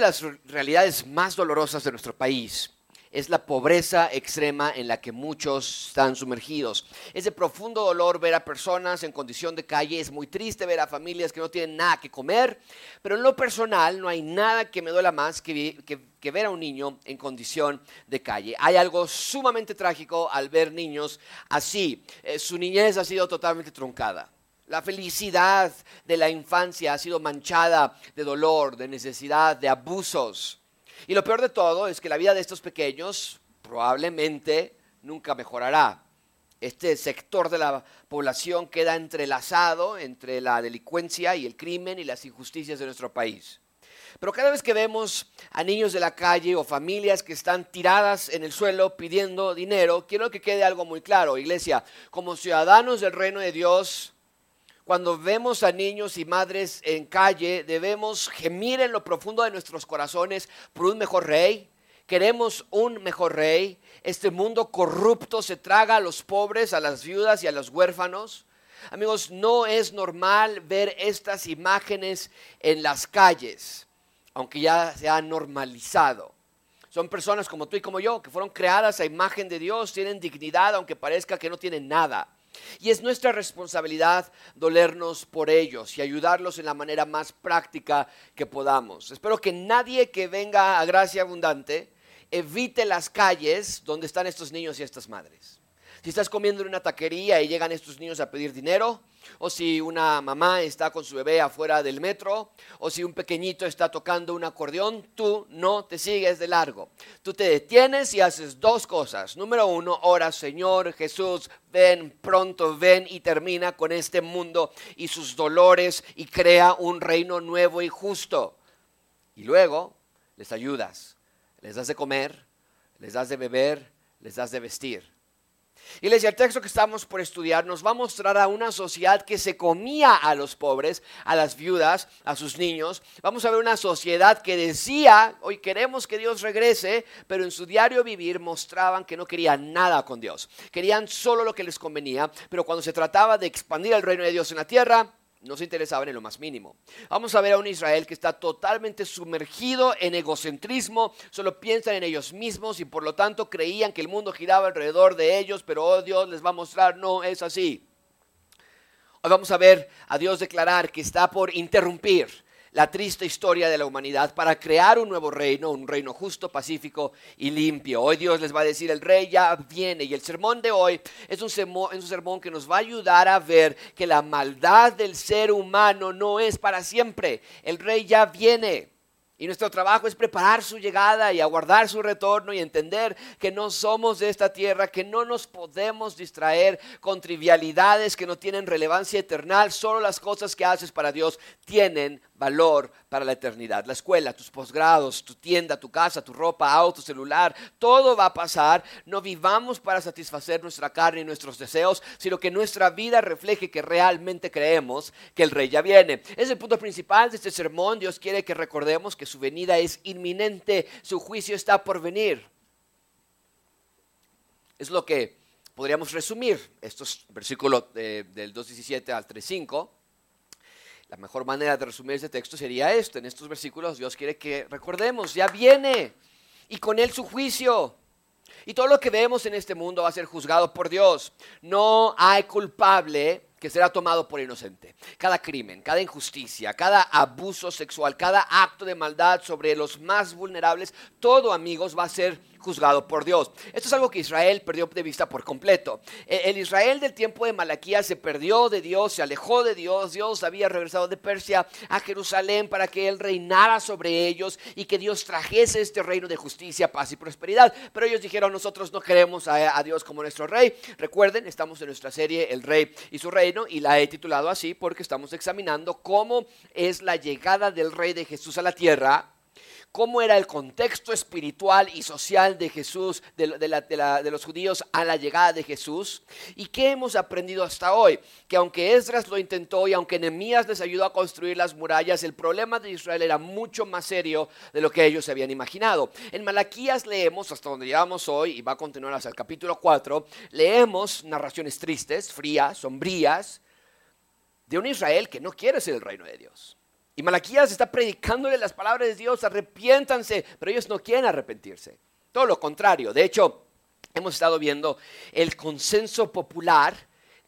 de las realidades más dolorosas de nuestro país es la pobreza extrema en la que muchos están sumergidos. Es de profundo dolor ver a personas en condición de calle, es muy triste ver a familias que no tienen nada que comer, pero en lo personal no hay nada que me duela más que, ver a un niño en condición de calle. Hay algo sumamente trágico al ver niños así. Eh, su niñez ha sido totalmente truncada. La felicidad de la infancia ha sido manchada de dolor, de necesidad, de abusos. Y lo peor de todo es que la vida de estos pequeños probablemente nunca mejorará. Este sector de la población queda entrelazado entre la delincuencia y el crimen y las injusticias de nuestro país. Pero cada vez que vemos a niños de la calle o familias que están tiradas en el suelo pidiendo dinero, quiero que quede algo muy claro, iglesia, como ciudadanos del reino de Dios, cuando vemos a niños y madres en calle, debemos gemir en lo profundo de nuestros corazones por un mejor rey. Queremos un mejor rey. Este mundo corrupto se traga a los pobres, a las viudas y a los huérfanos. Amigos, no es normal ver estas imágenes en las calles, aunque ya se ha normalizado. Son personas como tú y como yo, que fueron creadas a imagen de Dios, tienen dignidad, aunque parezca que no tienen nada. Y es nuestra responsabilidad dolernos por ellos y ayudarlos en la manera más práctica que podamos. Espero que nadie que venga a Gracia Abundante evite las calles donde están estos niños y estas madres. Si estás comiendo en una taquería y llegan estos niños a pedir dinero, o si una mamá está con su bebé afuera del metro, o si un pequeñito está tocando un acordeón, tú no te sigues de largo. Tú te detienes y haces dos cosas. Número uno, ora, Señor Jesús, ven pronto, ven y termina con este mundo y sus dolores y crea un reino nuevo y justo. Y luego les ayudas, les das de comer, les das de beber, les das de vestir. Iglesia, el texto que estamos por estudiar nos va a mostrar a una sociedad que se comía a los pobres, a las viudas, a sus niños. Vamos a ver una sociedad que decía, hoy queremos que Dios regrese, pero en su diario vivir mostraban que no querían nada con Dios. Querían solo lo que les convenía, pero cuando se trataba de expandir el reino de Dios en la tierra, no se interesaban en lo más mínimo. Vamos a ver a un Israel que está totalmente sumergido en egocentrismo, solo piensan en ellos mismos y por lo tanto creían que el mundo giraba alrededor de ellos, pero oh, Dios les va a mostrar, no es así. Hoy vamos a ver a Dios declarar que está por interrumpir la triste historia de la humanidad para crear un nuevo reino, un reino justo, pacífico y limpio. Hoy Dios les va a decir, el rey ya viene. Y el sermón de hoy es un sermón, que nos va a ayudar a ver que la maldad del ser humano no es para siempre. El rey ya viene. Y nuestro trabajo es preparar su llegada y aguardar su retorno y entender que no somos de esta tierra, que no nos podemos distraer con trivialidades que no tienen relevancia eterna. Solo las cosas que haces para Dios tienen valor para la eternidad. La escuela, tus posgrados, tu tienda, tu casa, tu ropa, auto, celular, todo va a pasar. No vivamos para satisfacer nuestra carne y nuestros deseos, sino que nuestra vida refleje que realmente creemos que el rey ya viene. Es el punto principal de este sermón. Dios quiere que recordemos que su venida es inminente, su juicio está por venir. Es lo que podríamos resumir estos versículos eh, del 2.17 al 3.5 la mejor manera de resumir este texto sería esto. En estos versículos Dios quiere que recordemos, ya viene y con él su juicio. Y todo lo que vemos en este mundo va a ser juzgado por Dios. No hay culpable que será tomado por inocente. Cada crimen, cada injusticia, cada abuso sexual, cada acto de maldad sobre los más vulnerables, todo amigos va a ser juzgado por Dios. Esto es algo que Israel perdió de vista por completo. E, el Israel del tiempo de Malaquía se perdió de Dios, se alejó de Dios. Dios había regresado de Persia a Jerusalén para que Él reinara sobre ellos y que Dios trajese este reino de justicia, paz y prosperidad. Pero ellos dijeron, nosotros no queremos a, a Dios como nuestro rey. Recuerden, estamos en nuestra serie El Rey y su y la he titulado así porque estamos examinando cómo es la llegada del rey de Jesús a la tierra cómo era el contexto espiritual y social de Jesús, de, los judíos a la llegada de Jesús. ¿Y qué hemos aprendido hasta hoy? Que aunque Esdras lo intentó y aunque Nehemías les ayudó a construir las murallas, el problema de Israel era mucho más serio de lo que ellos se habían imaginado. En Malaquías leemos, hasta donde llegamos hoy, y va a continuar hasta el capítulo 4, leemos narraciones tristes, frías, sombrías, de un Israel que no quiere ser el reino de Dios. Y Malaquías está predicándole las palabras de Dios, arrepiéntanse, pero ellos no quieren arrepentirse. Todo lo contrario. De hecho, hemos estado viendo el consenso popular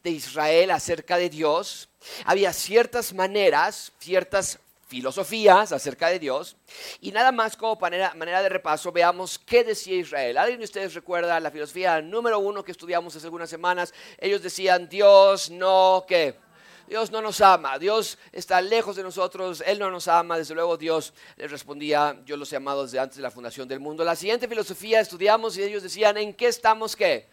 de Israel acerca de Dios. Había ciertas maneras, ciertas filosofías acerca de Dios. Y nada más como manera, manera, de repaso, veamos qué decía Israel. ¿Alguien de ustedes recuerda la filosofía número uno que estudiamos hace algunas semanas? Ellos decían, Dios no, ¿qué? Dios no nos ama, Dios está lejos de nosotros, Él no nos ama, desde luego Dios les respondía, yo los he amado desde antes de la fundación del mundo. La siguiente filosofía estudiamos y ellos decían, ¿en qué estamos qué?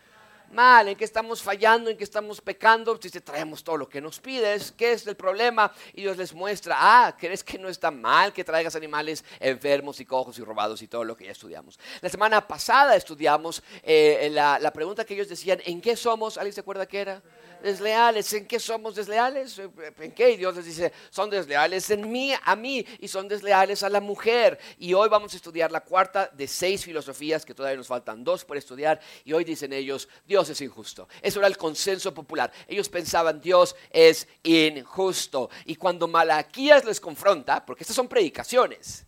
Mal, en qué estamos fallando, en qué estamos pecando, si te traemos todo lo que nos pides, ¿qué es el problema? Y Dios les muestra, ah, ¿crees que no está mal que traigas animales enfermos y cojos y robados y todo lo que ya estudiamos? La semana pasada estudiamos eh, la, la pregunta que ellos decían, ¿en qué somos? ¿Alguien se acuerda qué era? desleales. ¿En qué somos desleales? ¿En qué? Dios les dice, son desleales en mí, a mí, y son desleales a la mujer. Y hoy vamos a estudiar la cuarta de seis filosofías, que todavía nos faltan dos por estudiar, y hoy dicen ellos, Dios es injusto. Eso era el consenso popular. Ellos pensaban, Dios es injusto. Y cuando Malaquías les confronta, porque estas son predicaciones,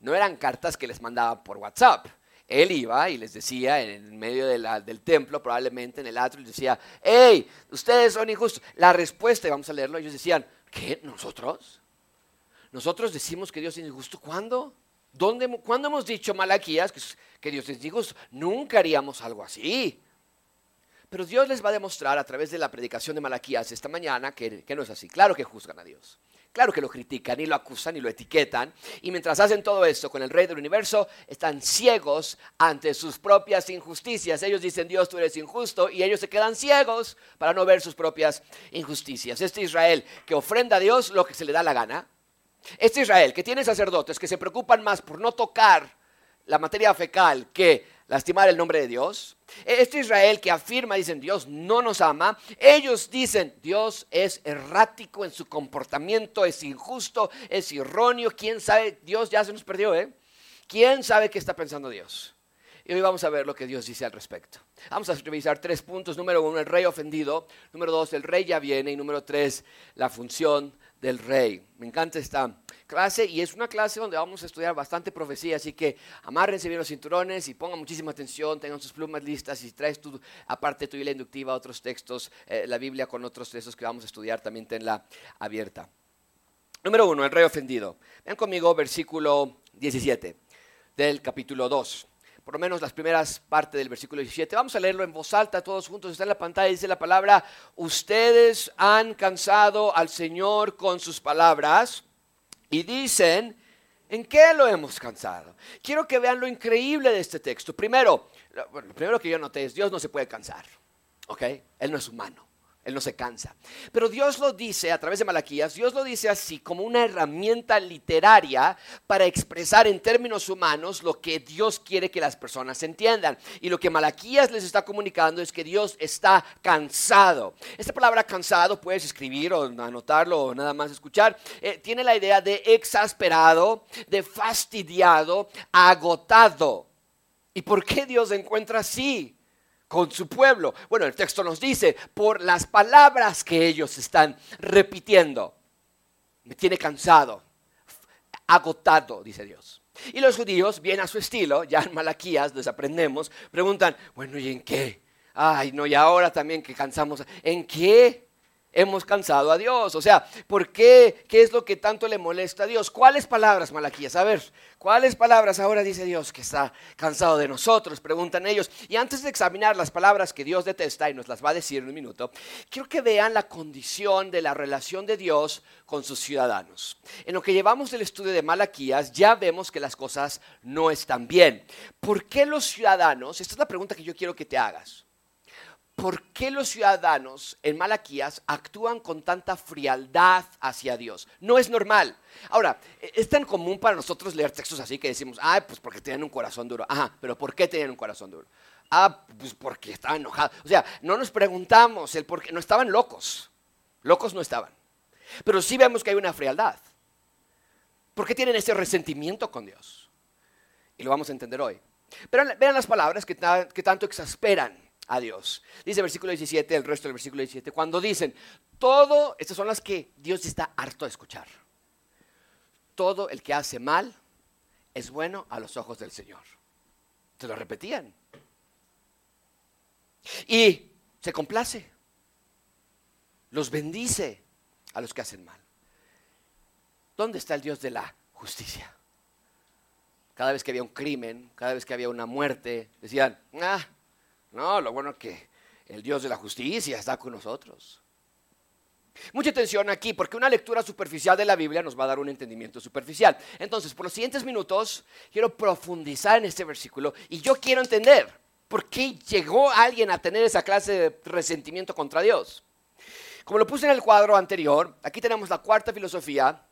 no eran cartas que les mandaban por WhatsApp él iba y les decía en medio del templo, probablemente en el atrio, les decía, hey, ustedes son injustos. La respuesta, y vamos a leerlo, ellos decían, ¿qué? ¿Nosotros? Nosotros decimos que Dios es injusto. ¿Cuándo? ¿Dónde, ¿Cuándo hemos dicho Malaquías que, Dios es injusto? Nunca haríamos algo así. Pero Dios les va a demostrar a través de la predicación de Malaquías esta mañana que, no es así. Claro que juzgan a Dios. Claro que lo critican y lo acusan y lo etiquetan. Y mientras hacen todo esto con el rey del universo, están ciegos ante sus propias injusticias. Ellos dicen, Dios, tú eres injusto. Y ellos se quedan ciegos para no ver sus propias injusticias. Este Israel que ofrenda a Dios lo que se le da la gana. Este Israel que tiene sacerdotes que se preocupan más por no tocar la materia fecal que lastimar el nombre de Dios. Este Israel que afirma, dicen, Dios no nos ama. Ellos dicen, Dios es errático en su comportamiento, es injusto, es erróneo. ¿Quién sabe? Dios ya se nos perdió, ¿eh? ¿Quién sabe qué está pensando Dios? Y hoy vamos a ver lo que Dios dice al respecto. Vamos a revisar tres puntos. Número uno, el rey ofendido. Número dos, el rey ya viene. Y número tres, la función del rey. Me encanta esta clase y es una clase donde vamos a estudiar bastante profecía, así que amárrense bien los cinturones y pongan muchísima atención, tengan sus plumas listas y traes tú, aparte tu la inductiva, otros textos, eh, la Biblia con otros textos que vamos a estudiar, también tenla abierta. Número uno, el rey ofendido. Vean conmigo versículo 17 del capítulo 2 por lo menos las primeras partes del versículo 17. Vamos a leerlo en voz alta todos juntos. Está en la pantalla, dice la palabra, ustedes han cansado al Señor con sus palabras y dicen, ¿en qué lo hemos cansado? Quiero que vean lo increíble de este texto. Primero, lo primero que yo noté es, Dios no se puede cansar, ¿ok? Él no es humano. Él no se cansa. Pero Dios lo dice a través de Malaquías, Dios lo dice así como una herramienta literaria para expresar en términos humanos lo que Dios quiere que las personas entiendan. Y lo que Malaquías les está comunicando es que Dios está cansado. Esta palabra cansado puedes escribir o anotarlo o nada más escuchar. Eh, tiene la idea de exasperado, de fastidiado, agotado. ¿Y por qué Dios se encuentra así? Con su pueblo. Bueno, el texto nos dice, por las palabras que ellos están repitiendo. Me tiene cansado, agotado, dice Dios. Y los judíos, bien a su estilo, ya en Malaquías les aprendemos, preguntan, bueno, ¿y en qué? Ay, no, y ahora también que cansamos, ¿en qué? Hemos cansado a Dios. O sea, ¿por qué? ¿Qué es lo que tanto le molesta a Dios? ¿Cuáles palabras, Malaquías? A ver, ¿cuáles palabras ahora dice Dios que está cansado de nosotros? Preguntan ellos. Y antes de examinar las palabras que Dios detesta y nos las va a decir en un minuto, quiero que vean la condición de la relación de Dios con sus ciudadanos. En lo que llevamos del estudio de Malaquías, ya vemos que las cosas no están bien. ¿Por qué los ciudadanos? Esta es la pregunta que yo quiero que te hagas. ¿Por qué los ciudadanos en Malaquías actúan con tanta frialdad hacia Dios? No es normal. Ahora, e, es tan común para nosotros leer textos así que decimos, ah, pues porque tienen un corazón duro. Ajá, pero ¿por qué tienen un corazón duro? Ah, pues porque estaban enojados. O sea, no nos preguntamos el por qué. No estaban locos. Locos no estaban. Pero sí vemos que hay una frialdad. ¿Por qué tienen ese resentimiento con Dios? Y lo vamos a entender hoy. Pero vean las palabras que tanto exasperan a Dios. Dice el versículo 17, el resto del versículo 17, cuando dicen, todo, estas son las que Dios está harto de escuchar. todo el que hace mal es bueno a los ojos del Señor. Se lo repetían. Y se complace. Los bendice a los que hacen mal. ¿Dónde está el Dios de la justicia? Cada vez que había un crimen, cada vez que había una muerte, decían, ah, no, lo bueno es que el Dios de la justicia está con nosotros. Mucha atención aquí, porque una lectura superficial de la Biblia nos va a dar un entendimiento superficial. Entonces, por los siguientes minutos, quiero profundizar en este versículo y yo quiero entender por qué llegó alguien a tener esa clase de resentimiento contra Dios. Como lo puse en el cuadro anterior, aquí tenemos la cuarta filosofía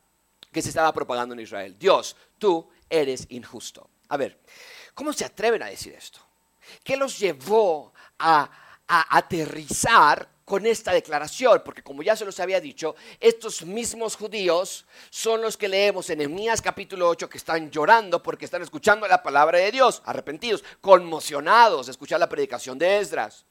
que se estaba propagando en Israel. Dios, tú eres injusto. A ver, ¿cómo se atreven a decir esto? ¿Qué los llevó a, aterrizar con esta declaración? Porque como ya se los había dicho, estos mismos judíos son los que leemos en Emias capítulo 8 que están llorando porque están escuchando la palabra de Dios, arrepentidos, conmocionados de escuchar la predicación de Esdras.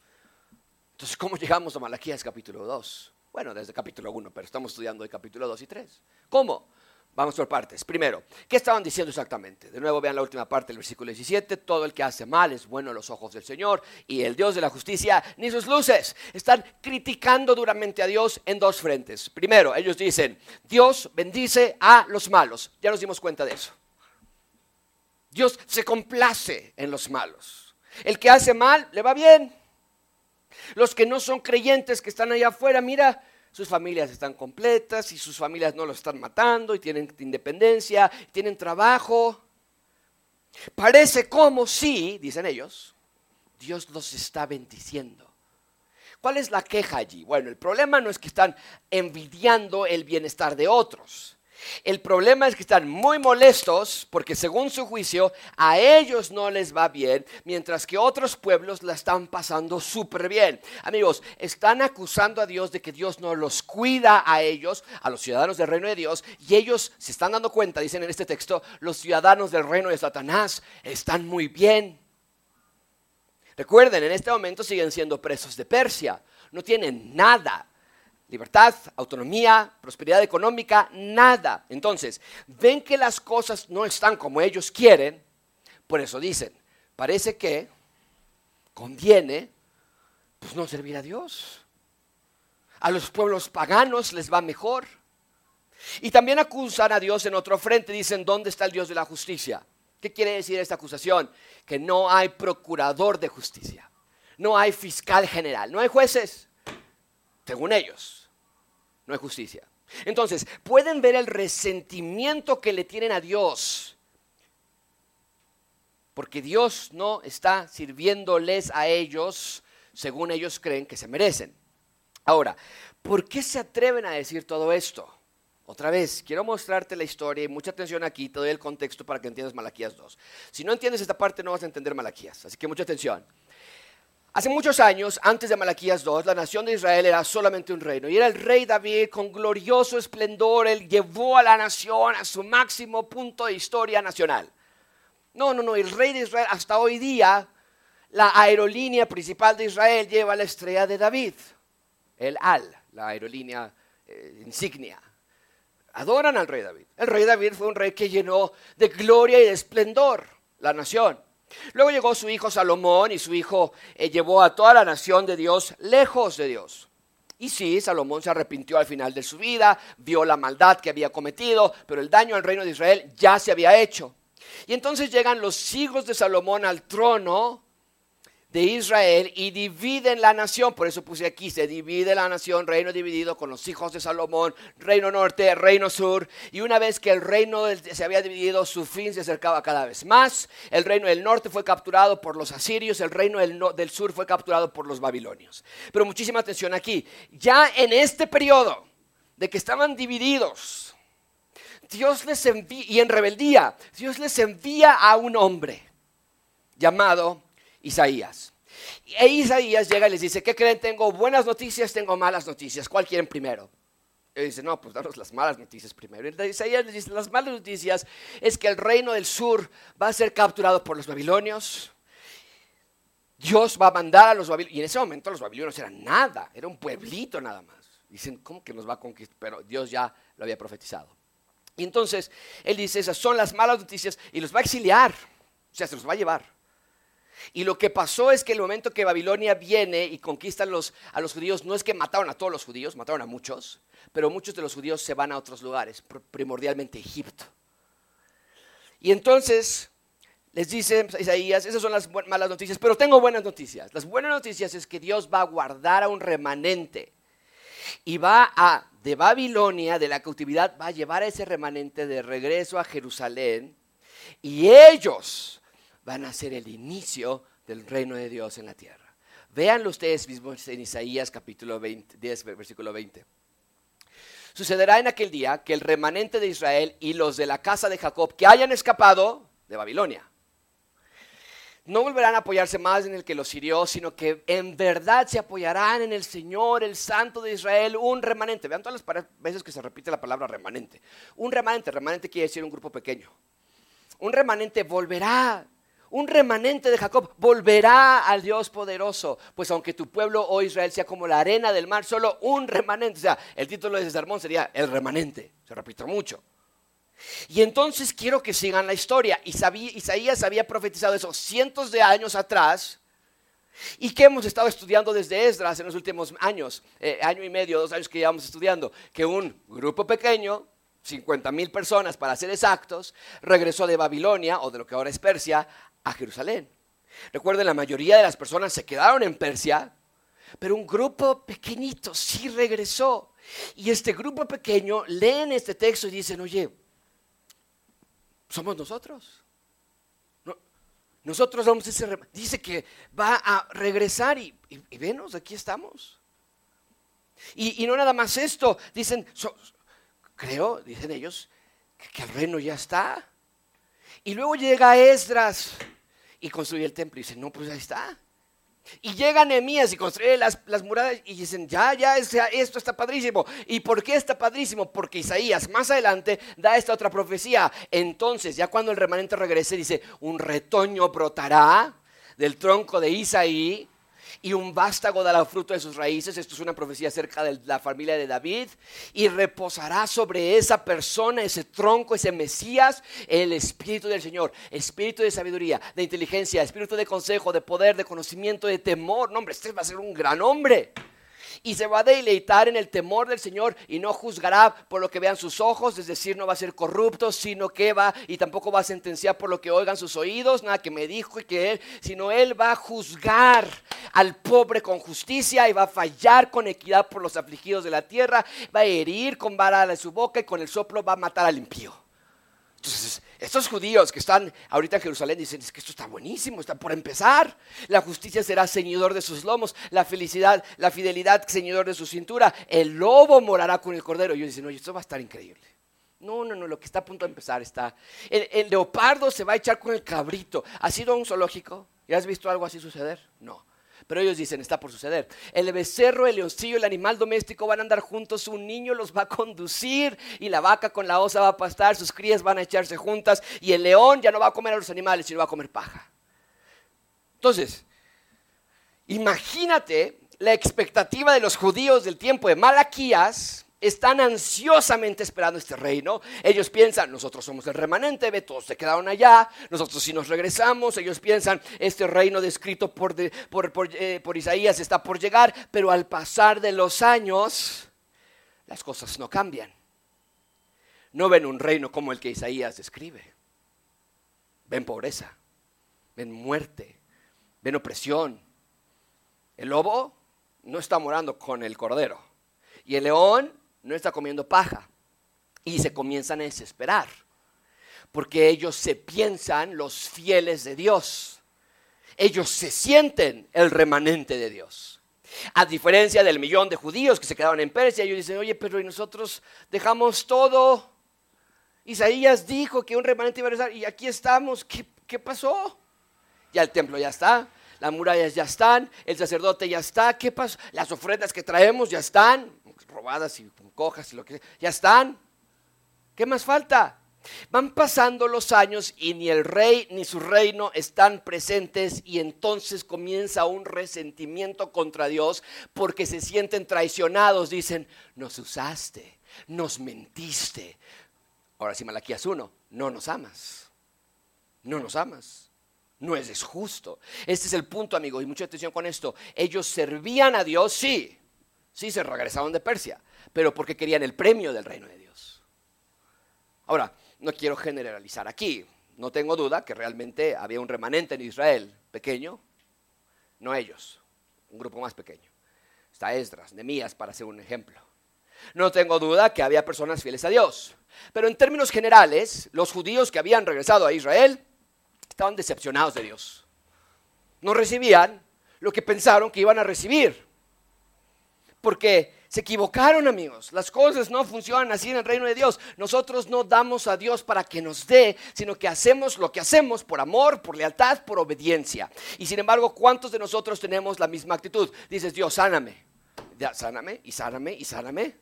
Entonces, ¿cómo llegamos a Malaquías capítulo 2? Bueno, desde capítulo 1, pero estamos estudiando el capítulo 2 y 3. ¿Cómo? Vamos por partes. Primero, ¿qué estaban diciendo exactamente? De nuevo vean la última parte del versículo 17. Todo el que hace mal es bueno a los ojos del Señor y el Dios de la justicia ni sus luces. Están criticando duramente a Dios en dos frentes. Primero, ellos dicen, Dios bendice a los malos. Ya nos dimos cuenta de eso. Dios se complace en los malos. El que hace mal le va bien. Los que no son creyentes que están allá afuera, mira, sus familias están completas y sus familias no lo están matando y tienen independencia, tienen trabajo. Parece como si, dicen ellos, Dios los está bendiciendo. ¿Cuál es la queja allí? Bueno, el problema no es que están envidiando el bienestar de otros. El problema es que están muy molestos porque según su juicio a ellos no les va bien, mientras que otros pueblos la están pasando súper bien. Amigos, están acusando a Dios de que Dios no los cuida a ellos, a los ciudadanos del reino de Dios, y ellos se están dando cuenta, dicen en este texto, los ciudadanos del reino de Satanás están muy bien. Recuerden, en este momento siguen siendo presos de Persia, no tienen nada libertad, autonomía, prosperidad económica, nada. Entonces, ven que las cosas no están como ellos quieren, por eso dicen, parece que conviene pues no servir a Dios. A los pueblos paganos les va mejor. Y también acusan a Dios en otro frente, dicen, ¿dónde está el Dios de la justicia? ¿Qué quiere decir esta acusación? Que no hay procurador de justicia, no hay fiscal general, no hay jueces, según ellos no hay justicia. Entonces, pueden ver el resentimiento que le tienen a Dios. Porque Dios no está sirviéndoles a ellos según ellos creen que se merecen. Ahora, ¿por qué se atreven a decir todo esto? Otra vez, quiero mostrarte la historia y mucha atención aquí, te doy el contexto para que entiendas Malaquías 2. Si no entiendes esta parte no vas a entender Malaquías, así que mucha atención. Hace muchos años, antes de Malaquías 2, la nación de Israel era solamente un reino. Y era el rey David con glorioso esplendor. Él llevó a la nación a su máximo punto de historia nacional. No, no, no. El rey de Israel, hasta hoy día, la aerolínea principal de Israel lleva la estrella de David. El Al, la aerolínea eh, insignia. Adoran al rey David. El rey David fue un rey que llenó de gloria y de esplendor la nación. Luego llegó su hijo Salomón y su hijo eh, llevó a toda la nación de Dios lejos de Dios. Y sí, Salomón se arrepintió al final de su vida, vio la maldad que había cometido, pero el daño al reino de Israel ya se había hecho. Y entonces llegan los hijos de Salomón al trono de Israel y dividen la nación. Por eso puse aquí, se divide la nación, reino dividido con los hijos de Salomón, reino norte, reino sur. Y una vez que el reino se había dividido, su fin se acercaba cada vez más. El reino del norte fue capturado por los asirios, el reino del, sur fue capturado por los babilonios. Pero muchísima atención aquí, ya en este periodo de que estaban divididos, Dios les envía, y en rebeldía, Dios les envía a un hombre llamado Isaías. E Isaías llega y les dice, ¿qué creen? Tengo buenas noticias, tengo malas noticias. ¿Cuál quieren primero? Y dice, no, pues danos las malas noticias primero. Isaías les dice, las malas noticias es que el reino del sur va a ser capturado por los babilonios. Dios va a mandar a los babilonios. Y en ese momento los babilonios eran nada, era un pueblito nada más. Dicen, ¿cómo que nos va a conquistar? Pero Dios ya lo había profetizado. Y entonces él dice, esas son las malas noticias y los va a exiliar, o sea, se los va a llevar. Y lo que pasó es que el momento que Babilonia viene y conquista a los, judíos, no es que mataron a todos los judíos, mataron a muchos, pero muchos de los judíos se van a otros lugares, primordialmente Egipto. Y entonces les dice Isaías, esas son las malas noticias, pero tengo buenas noticias. Las buenas noticias es que Dios va a guardar a un remanente y va a, de Babilonia, de la cautividad, va a llevar a ese remanente de regreso a Jerusalén y ellos van a ser el inicio del reino de Dios en la tierra. Véanlo ustedes mismos en Isaías capítulo 20, 10, versículo 20. Sucederá en aquel día que el remanente de Israel y los de la casa de Jacob que hayan escapado de Babilonia no volverán a apoyarse más en el que los hirió, sino que en verdad se apoyarán en el Señor, el Santo de Israel, un remanente. Vean todas las veces que se repite la palabra remanente. Un remanente, remanente quiere decir un grupo pequeño. Un remanente volverá, un remanente de Jacob volverá al Dios poderoso. Pues aunque tu pueblo, o oh Israel, sea como la arena del mar, solo un remanente. O sea, el título de ese sermón sería El remanente. Se repite mucho. Y entonces quiero que sigan la historia. Isaías había profetizado eso cientos de años atrás. Y que hemos estado estudiando desde Esdras en los últimos años, eh, año y medio, dos años que llevamos estudiando, que un grupo pequeño, 50 mil personas para ser exactos, regresó de Babilonia, o de lo que ahora es Persia, a Jerusalén. Recuerden, la mayoría de las personas se quedaron en Persia, pero un grupo pequeñito sí regresó. Y este grupo pequeño leen este texto y dicen, oye, somos nosotros. nosotros vamos a ese dice que va a regresar y, venos, aquí estamos. Y, no nada más esto, dicen, creo, dicen ellos, que, el reino ya está. Y luego llega Esdras y construye el templo y dice, no, pues ahí está. Y llega Nehemías y construye las, las, murallas y dicen, ya, ya, esto está padrísimo. ¿Y por qué está padrísimo? Porque Isaías más adelante da esta otra profecía. Entonces, ya cuando el remanente regrese, dice, un retoño brotará del tronco de Isaí y un vástago dará fruto de sus raíces. Esto es una profecía acerca de la familia de David. Y reposará sobre esa persona, ese tronco, ese Mesías, el Espíritu del Señor. Espíritu de sabiduría, de inteligencia, espíritu de consejo, de poder, de conocimiento, de temor. No, hombre, este va a ser un gran hombre y se va a deleitar en el temor del Señor y no juzgará por lo que vean sus ojos, es decir, no va a ser corrupto, sino que va y tampoco va a sentenciar por lo que oigan sus oídos, nada que me dijo y que él, sino él va a juzgar al pobre con justicia y va a fallar con equidad por los afligidos de la tierra, va a herir con vara de su boca y con el soplo va a matar al impío. Entonces, estos judíos que están ahorita en Jerusalén dicen, es que esto está buenísimo, está por empezar. La justicia será ceñidor de sus lomos, la felicidad, la fidelidad ceñidor de su cintura. El lobo morará con el cordero. Y ellos dicen, oye, esto va a estar increíble. No, no, no, lo que está a punto de empezar está. El, el leopardo se va a echar con el cabrito. ¿Has ido a un zoológico? ¿Y has visto algo así suceder? No. Pero ellos dicen, está por suceder. El becerro, el leoncillo, el animal doméstico van a andar juntos, un niño los va a conducir y la vaca con la osa va a pastar, sus crías van a echarse juntas y el león ya no va a comer a los animales, sino va a comer paja. Entonces, imagínate la expectativa de los judíos del tiempo de Malaquías están ansiosamente esperando este reino. Ellos piensan, nosotros somos el remanente, ve, todos se quedaron allá, nosotros si nos regresamos, ellos piensan, este reino descrito por, eh, por Isaías está por llegar, pero al pasar de los años, las cosas no cambian. No ven un reino como el que Isaías describe. Ven pobreza, ven muerte, ven opresión. El lobo no está morando con el cordero. Y el león no está comiendo paja. Y se comienzan a desesperar, porque ellos se piensan los fieles de Dios. Ellos se sienten el remanente de Dios. A diferencia del millón de judíos que se quedaron en Persia, ellos dicen, oye, pero nosotros dejamos todo. Isaías dijo que un remanente iba a regresar y aquí estamos. ¿Qué, qué pasó? Ya el templo ya está, las murallas ya están, el sacerdote ya está. ¿Qué pasó? Las ofrendas que traemos ya están, robadas y cojas y lo que ya están. ¿Qué más falta? Van pasando los años y ni el rey ni su reino están presentes y entonces comienza un resentimiento contra Dios porque se sienten traicionados. Dicen, nos usaste, nos mentiste, Ahora sí, Malaquías 1, no nos amas. No nos amas. No es justo. Este es el punto, amigo, y mucha atención con esto. Ellos servían a Dios, sí. Sí, se regresaron de Persia, pero porque querían el premio del reino de Dios. Ahora, no quiero generalizar aquí. No tengo duda que realmente había un remanente en Israel, pequeño, no ellos, un grupo más pequeño. Está Esdras, Nemías, para hacer un ejemplo. No tengo duda que había personas fieles a Dios. Pero en términos generales, los judíos que habían regresado a Israel estaban decepcionados de Dios. No recibían lo que pensaron que iban a recibir. Porque se equivocaron, amigos. Las cosas no funcionan así en el reino de Dios. Nosotros no damos a Dios para que nos dé, sino que hacemos lo que hacemos por amor, por lealtad, por obediencia. Y sin embargo, ¿cuántos de nosotros tenemos la misma actitud? Dices, Dios, sáname. Sáname y sáname y sáname.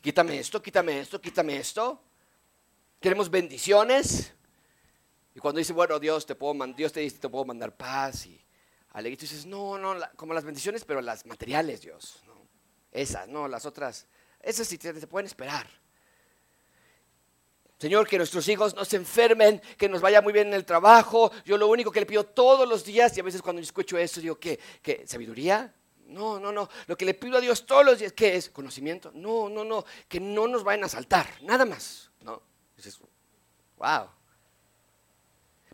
Quítame esto, quítame esto, quítame esto. Queremos bendiciones. Y cuando dice, bueno, Dios te, puedo Dios te dice, te puedo mandar paz y alegría, dices, no, no, como las bendiciones, pero las materiales, Dios. Esas, no, las otras. Esas sí se pueden esperar. Señor, que nuestros hijos no se enfermen, que nos vaya muy bien en el trabajo. Yo lo único que le pido todos los días, y a veces cuando escucho eso, digo, ¿qué? ¿Qué? ¿Sabiduría? No, no, no. Lo que le pido a Dios todos los días, ¿qué es? ¿Conocimiento? No, no, no. Que no nos vayan a saltar, nada más. No. Dices, wow.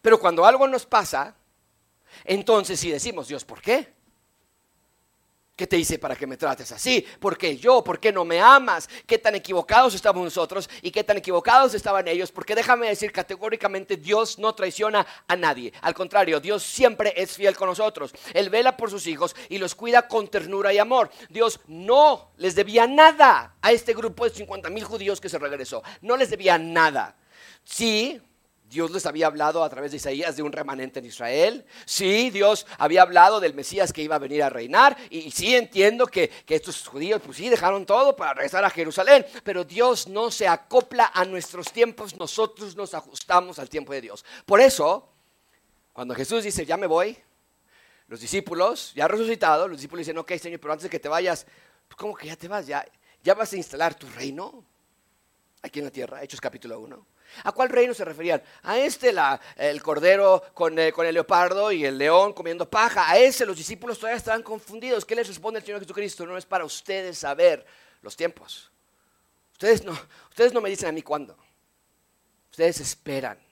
Pero cuando algo nos pasa, entonces sí decimos, Dios, ¿por qué? ¿Qué te hice para que me trates así? ¿Por qué yo? ¿Por qué no me amas? ¿Qué tan equivocados estamos nosotros y qué tan equivocados estaban ellos? Porque déjame decir categóricamente, Dios no traiciona a nadie. Al contrario, Dios siempre es fiel con nosotros. Él vela por sus hijos y los cuida con ternura y amor. Dios no les debía nada a este grupo de 50 mil judíos que se regresó. No les debía nada. Sí, Dios les había hablado a través de Isaías de un remanente en Israel. Sí, Dios había hablado del Mesías que iba a venir a reinar. Y, sí entiendo que, estos judíos, pues sí, dejaron todo para regresar a Jerusalén. Pero Dios no se acopla a nuestros tiempos, nosotros nos ajustamos al tiempo de Dios. Por eso, cuando Jesús dice, ya me voy, los discípulos, ya resucitados, los discípulos dicen, ok, Señor, pero antes de que te vayas, pues ¿cómo que ya te vas? ¿Ya, ya vas a instalar tu reino aquí en la tierra? Hechos capítulo 1. ¿A cuál reino se referían? A este, el cordero con, eh, con, el leopardo y el león comiendo paja. A ese los discípulos todavía estaban confundidos. ¿Qué les responde el Señor Jesucristo? No es para ustedes saber los tiempos. Ustedes no, ustedes no me dicen a mí cuándo. Ustedes esperan.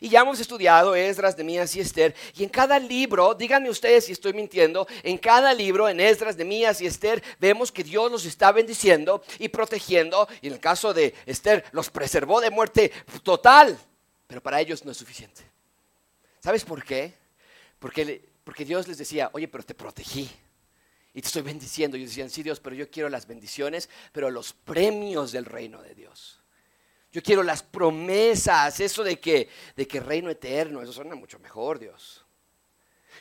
Y ya hemos estudiado Esdras, Mías y Esther. Y en cada libro, díganme ustedes si estoy mintiendo, en cada libro, en Esdras, Mías y Esther, vemos que Dios los está bendiciendo y protegiendo. Y en el caso de Esther, los preservó de muerte total. Pero para ellos no es suficiente. ¿Sabes por qué? Porque, porque Dios les decía, oye, pero te protegí. Y te estoy bendiciendo. Y ellos decían, sí, Dios, pero yo quiero las bendiciones, pero los premios del reino de Dios. Yo quiero las promesas, eso de que, de que reino eterno, eso suena mucho mejor, Dios.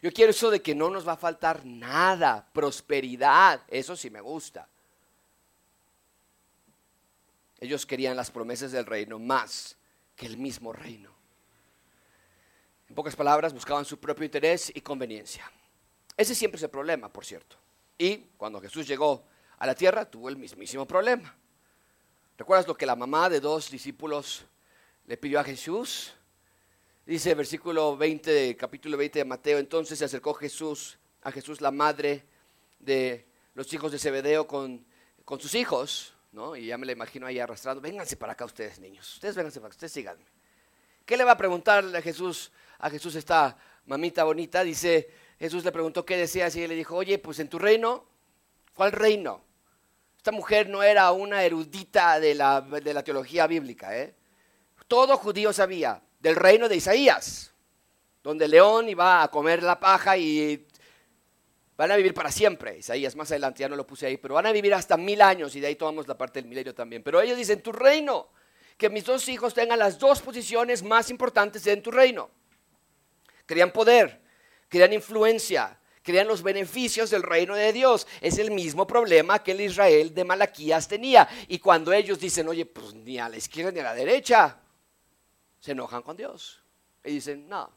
Yo quiero eso de que no nos va a faltar nada, prosperidad, eso sí me gusta. Ellos querían las promesas del reino más que el mismo reino. En pocas palabras, buscaban su propio interés y conveniencia. Ese siempre es el problema, por cierto. Y cuando Jesús llegó a la tierra, tuvo el mismísimo problema. ¿Recuerdas lo que la mamá de dos discípulos le pidió a Jesús? Dice versículo 20, capítulo 20 de Mateo, entonces se acercó Jesús, a Jesús la madre de los hijos de Zebedeo con, con sus hijos, ¿no? Y ya me la imagino ahí arrastrando, vénganse para acá ustedes niños, ustedes vénganse para acá, ustedes síganme. ¿Qué le va a preguntarle a Jesús, a Jesús esta mamita bonita? Dice, Jesús le preguntó qué deseas y él le dijo, oye, pues en tu reino, ¿cuál reino? Esta mujer no era una erudita de la, teología bíblica. ¿eh? Todo judío sabía del reino de Isaías, donde el león iba a comer la paja y van a vivir para siempre. Isaías, más adelante ya no lo puse ahí, pero van a vivir hasta mil años y de ahí tomamos la parte del milenio también. Pero ellos dicen, tu reino, que mis dos hijos tengan las dos posiciones más importantes en tu reino. Querían poder, querían influencia, crean los beneficios del reino de Dios. Es el mismo problema que el Israel de Malaquías tenía. Y cuando ellos dicen, oye, pues ni a la izquierda ni a la derecha, se enojan con Dios. Y dicen, no,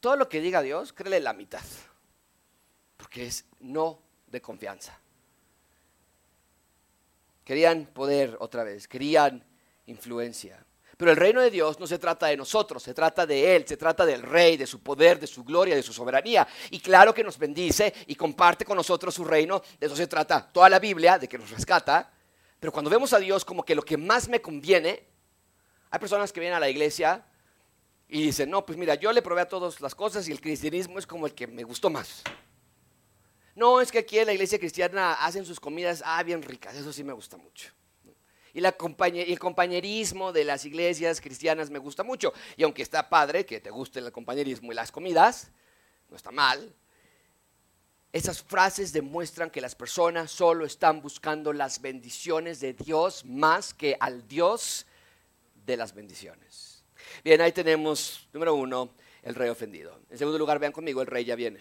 todo lo que diga Dios, créele la mitad. Porque es no de confianza. Querían poder otra vez, querían influencia. Pero el reino de Dios no se trata de nosotros, se trata de Él, se trata del Rey, de su poder, de su gloria, de su soberanía. Y claro que nos bendice y comparte con nosotros su reino, de eso se trata toda la Biblia, de que nos rescata. Pero cuando vemos a Dios como que lo que más me conviene, hay personas que vienen a la iglesia y dicen, no, pues mira, yo le probé a todas las cosas y el cristianismo es como el que me gustó más. No, es que aquí en la iglesia cristiana hacen sus comidas, ah, bien ricas, eso sí me gusta mucho. Y, el compañerismo de las iglesias cristianas me gusta mucho. Y aunque está padre que te guste el compañerismo y las comidas, no está mal. Esas frases demuestran que las personas solo están buscando las bendiciones de Dios más que al Dios de las bendiciones. Bien, ahí tenemos, número uno, el rey ofendido. En segundo lugar, vean conmigo, el rey ya viene.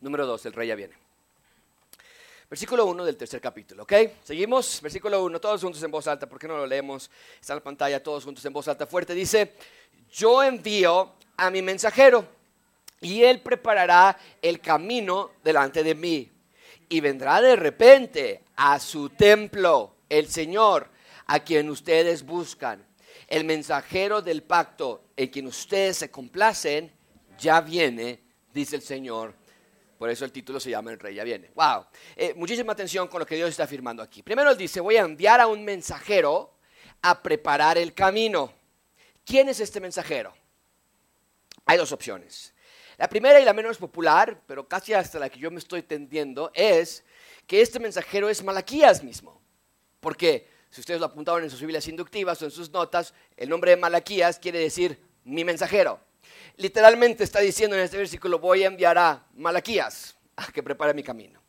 Número dos, el rey ya viene. Versículo 1 del tercer capítulo, ¿ok? Seguimos, versículo 1, todos juntos en voz alta, ¿por qué no lo leemos? Está en la pantalla, todos juntos en voz alta fuerte. Dice, yo envío a mi mensajero y él preparará el camino delante de mí. Y vendrá de repente a su templo el Señor, a quien ustedes buscan. El mensajero del pacto en quien ustedes se complacen, ya viene, dice el Señor por eso el título se llama El Rey ya viene. Wow. Eh, muchísima atención con lo que Dios está afirmando aquí. Primero él dice, voy a enviar a un mensajero a preparar el camino. ¿Quién es este mensajero? Hay dos opciones. La primera y la menos popular, pero casi hasta la que yo me estoy tendiendo, es que este mensajero es Malaquías mismo. Porque si ustedes lo apuntaron en sus Biblias inductivas o en sus notas, el nombre de Malaquías quiere decir mi mensajero literalmente está diciendo en este versículo, voy a enviar a Malaquías a que prepare mi camino.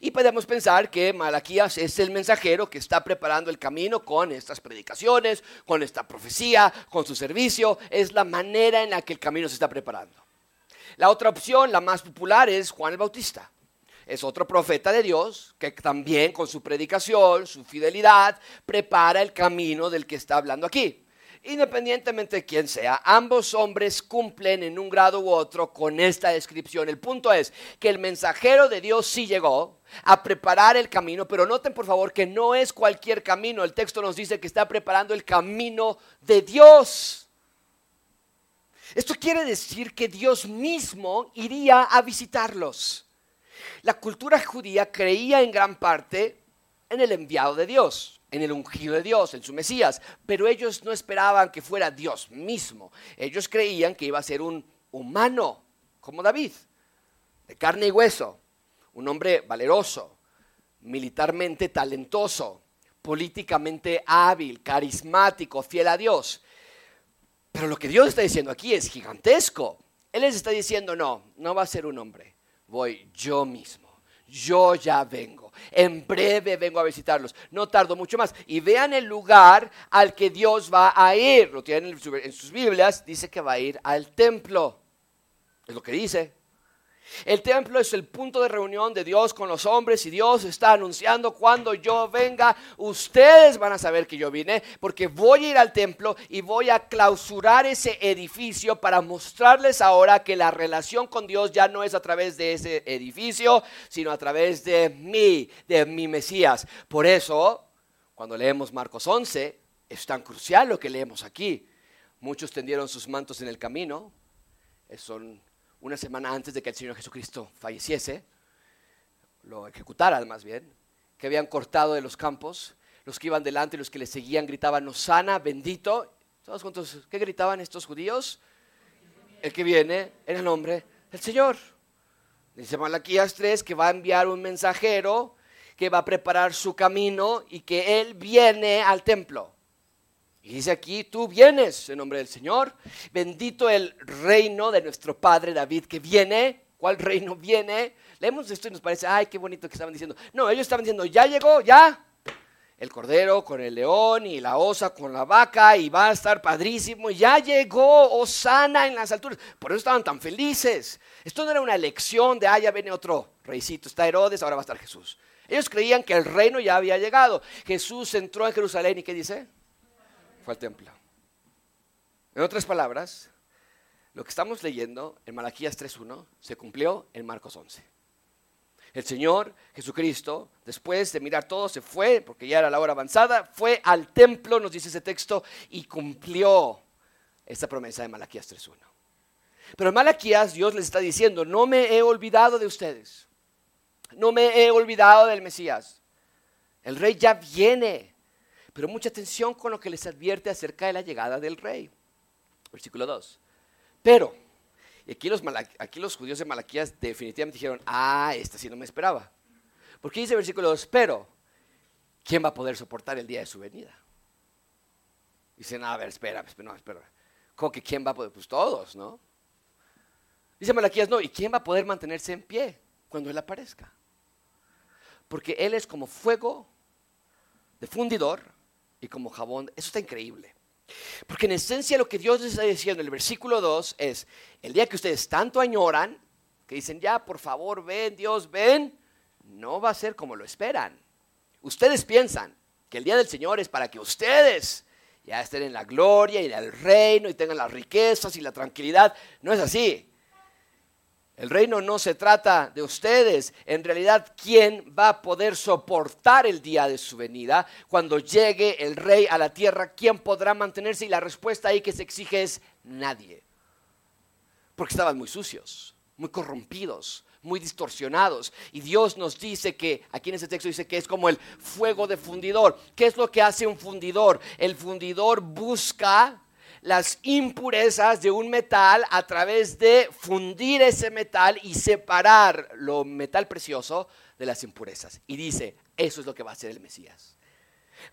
Y podemos pensar que Malaquías es el mensajero que está preparando el camino con estas predicaciones, con esta profecía, con su servicio. Es la manera en la que el camino se está preparando. La otra opción, la más popular, es Juan el Bautista. Es otro profeta de Dios que también con su predicación, su fidelidad, prepara el camino del que está hablando aquí independientemente de quién sea, ambos hombres cumplen en un grado u otro con esta descripción. El punto es que el mensajero de Dios sí llegó a preparar el camino, pero noten por favor que no es cualquier camino. El texto nos dice que está preparando el camino de Dios. Esto quiere decir que Dios mismo iría a visitarlos. La cultura judía creía en gran parte en el enviado de Dios en el ungido de Dios, en su Mesías, pero ellos no esperaban que fuera Dios mismo. Ellos creían que iba a ser un humano, como David, de carne y hueso, un hombre valeroso, militarmente talentoso, políticamente hábil, carismático, fiel a Dios. Pero lo que Dios está diciendo aquí es gigantesco. Él les está diciendo, no, no va a ser un hombre, voy yo mismo yo ya vengo. En breve vengo a visitarlos. No tardo mucho más. Y vean el lugar al que Dios va a ir. Lo tienen en sus Biblias. Dice que va a ir al templo. Es lo que dice. El templo es el punto de reunión de Dios con los hombres y Dios está anunciando cuando yo venga, ustedes van a saber que yo vine porque voy a ir al templo y voy a clausurar ese edificio para mostrarles ahora que la relación con Dios ya no es a través de ese edificio, sino a través de mí, de mi Mesías. Por eso, cuando leemos Marcos 11, es tan crucial lo que leemos aquí. Muchos tendieron sus mantos en el camino. Son una semana antes de que el Señor Jesucristo falleciese, lo ejecutara más bien, que habían cortado de los campos, los que iban delante y los que le seguían gritaban, sana, bendito. Todos juntos, ¿qué gritaban estos judíos? El que viene en el nombre del Señor. Dice Malaquías 3 que va a enviar un mensajero que va a preparar su camino y que él viene al templo. Y dice aquí, tú vienes en nombre del Señor. Bendito el reino de nuestro Padre David que viene. ¿Cuál reino viene? Leemos esto y nos parece, ay, qué bonito que estaban diciendo. No, ellos estaban diciendo, ya llegó, ya. El cordero con el león y la osa con la vaca y va a estar padrísimo. Ya llegó Osana en las alturas. Por eso estaban tan felices. Esto no era una elección de, ah, ya viene otro reycito. Está Herodes, ahora va a estar Jesús. Ellos creían que el reino ya había llegado. Jesús entró en Jerusalén y ¿qué dice? Al templo. En otras palabras, lo que estamos leyendo en Malaquías 3.1 se cumplió en Marcos 11. El Señor Jesucristo, después de mirar todo, se fue, porque ya era la hora avanzada, fue al templo, nos dice ese texto, y cumplió esta promesa de Malaquías 3.1. Pero en Malaquías Dios les está diciendo, no me he olvidado de ustedes, no me he olvidado del Mesías. El rey ya viene, pero mucha atención con lo que les advierte acerca de la llegada del rey. Versículo 2. Pero, y aquí los, judíos de Malaquías definitivamente dijeron, ah, esta sí no me esperaba. Porque dice el versículo 2, pero, ¿quién va a poder soportar el día de su venida? Dicen, a ver, espera, no, espera. ¿Cómo que quién va a poder? Pues todos, ¿no? Dice Malaquías, no, ¿y quién va a poder mantenerse en pie cuando Él aparezca? Porque Él es como fuego de fundidor y como jabón. Eso está increíble. Porque en esencia lo que Dios les está diciendo en el versículo 2 es, el día que ustedes tanto añoran, que dicen, ya, por favor, ven, Dios, ven, no va a ser como lo esperan. Ustedes piensan que el día del Señor es para que ustedes ya estén en la gloria y en el reino y tengan las riquezas y la tranquilidad. No es así. El reino no se trata de ustedes. En realidad, ¿quién va a poder soportar el día de su venida? Cuando llegue el rey a la tierra, ¿quién podrá mantenerse? Y la respuesta ahí que se exige es nadie. Porque estaban muy sucios, muy corrompidos, muy distorsionados. Y Dios nos dice que, aquí en ese texto dice que es como el fuego de fundidor. ¿Qué es lo que hace un fundidor? El fundidor busca las impurezas de un metal a través de fundir ese metal y separar lo metal precioso de las impurezas. Y dice, eso es lo que va a hacer el Mesías.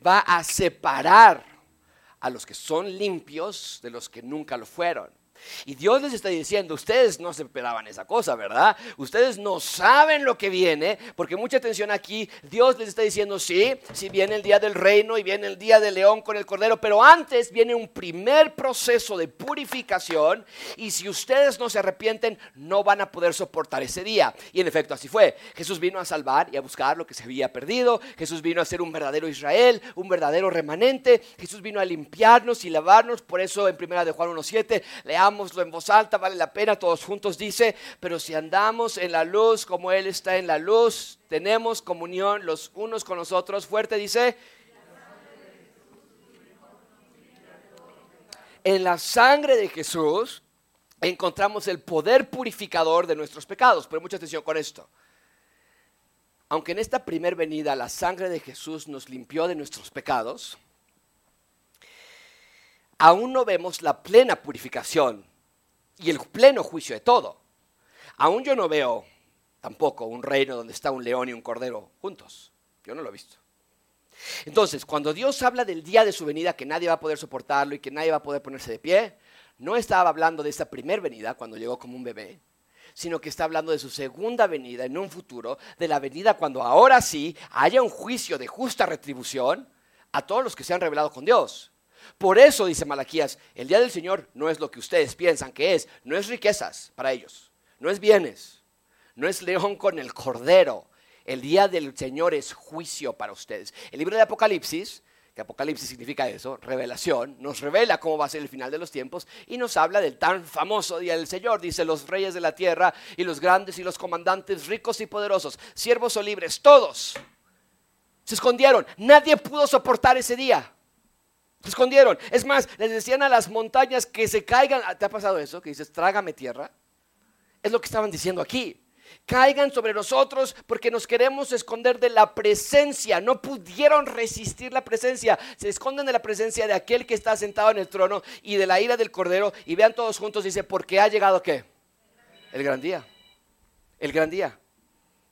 Va a separar a los que son limpios de los que nunca lo fueron. Y Dios les está diciendo, ustedes no se esperaban esa cosa, ¿verdad? Ustedes no saben lo que viene, porque mucha atención aquí, Dios les está diciendo, sí, sí viene el día del reino y viene el día del león con el cordero, pero antes viene un primer proceso de purificación y si ustedes no se arrepienten, no van a poder soportar ese día. Y en efecto así fue. Jesús vino a salvar y a buscar lo que se había perdido. Jesús vino a ser un verdadero Israel, un verdadero remanente. Jesús vino a limpiarnos y lavarnos. Por eso en primera de Juan 1.7 en voz alta, vale la pena, todos juntos dice, pero si andamos en la luz como Él está en la luz, tenemos comunión los unos con los otros. Fuerte dice, en la sangre de Jesús encontramos el poder purificador de nuestros pecados. Pero mucha atención con esto. Aunque en esta primer venida la sangre de Jesús nos limpió de nuestros pecados, aún no vemos la plena purificación y el pleno juicio de todo. Aún yo no veo tampoco un reino donde está un león y un cordero juntos. Yo no lo he visto. Entonces, cuando Dios habla del día de su venida, que nadie va a poder soportarlo y que nadie va a poder ponerse de pie, no estaba hablando de esa primer venida cuando llegó como un bebé, sino que está hablando de su segunda venida en un futuro, de la venida cuando ahora sí haya un juicio de justa retribución a todos los que se han revelado con Dios. Por eso, dice Malaquías, el día del Señor no es lo que ustedes piensan que es, no es riquezas para ellos, no es bienes, no es león con el cordero. El día del Señor es juicio para ustedes. El libro de Apocalipsis, que Apocalipsis significa eso, revelación, nos revela cómo va a ser el final de los tiempos y nos habla del tan famoso día del Señor. Dice los reyes de la tierra y los grandes y los comandantes, ricos y poderosos, siervos o libres, todos se escondieron. Nadie pudo soportar ese día. Se escondieron. Es más, les decían a las montañas que se caigan. ¿Te ha pasado eso? Que dices, trágame tierra. Es lo que estaban diciendo aquí. Caigan sobre nosotros porque nos queremos esconder de la presencia. No pudieron resistir la presencia. Se esconden de la presencia de aquel que está sentado en el trono y de la ira del cordero. Y vean todos juntos, dice, porque ha llegado qué? El gran día. El gran día.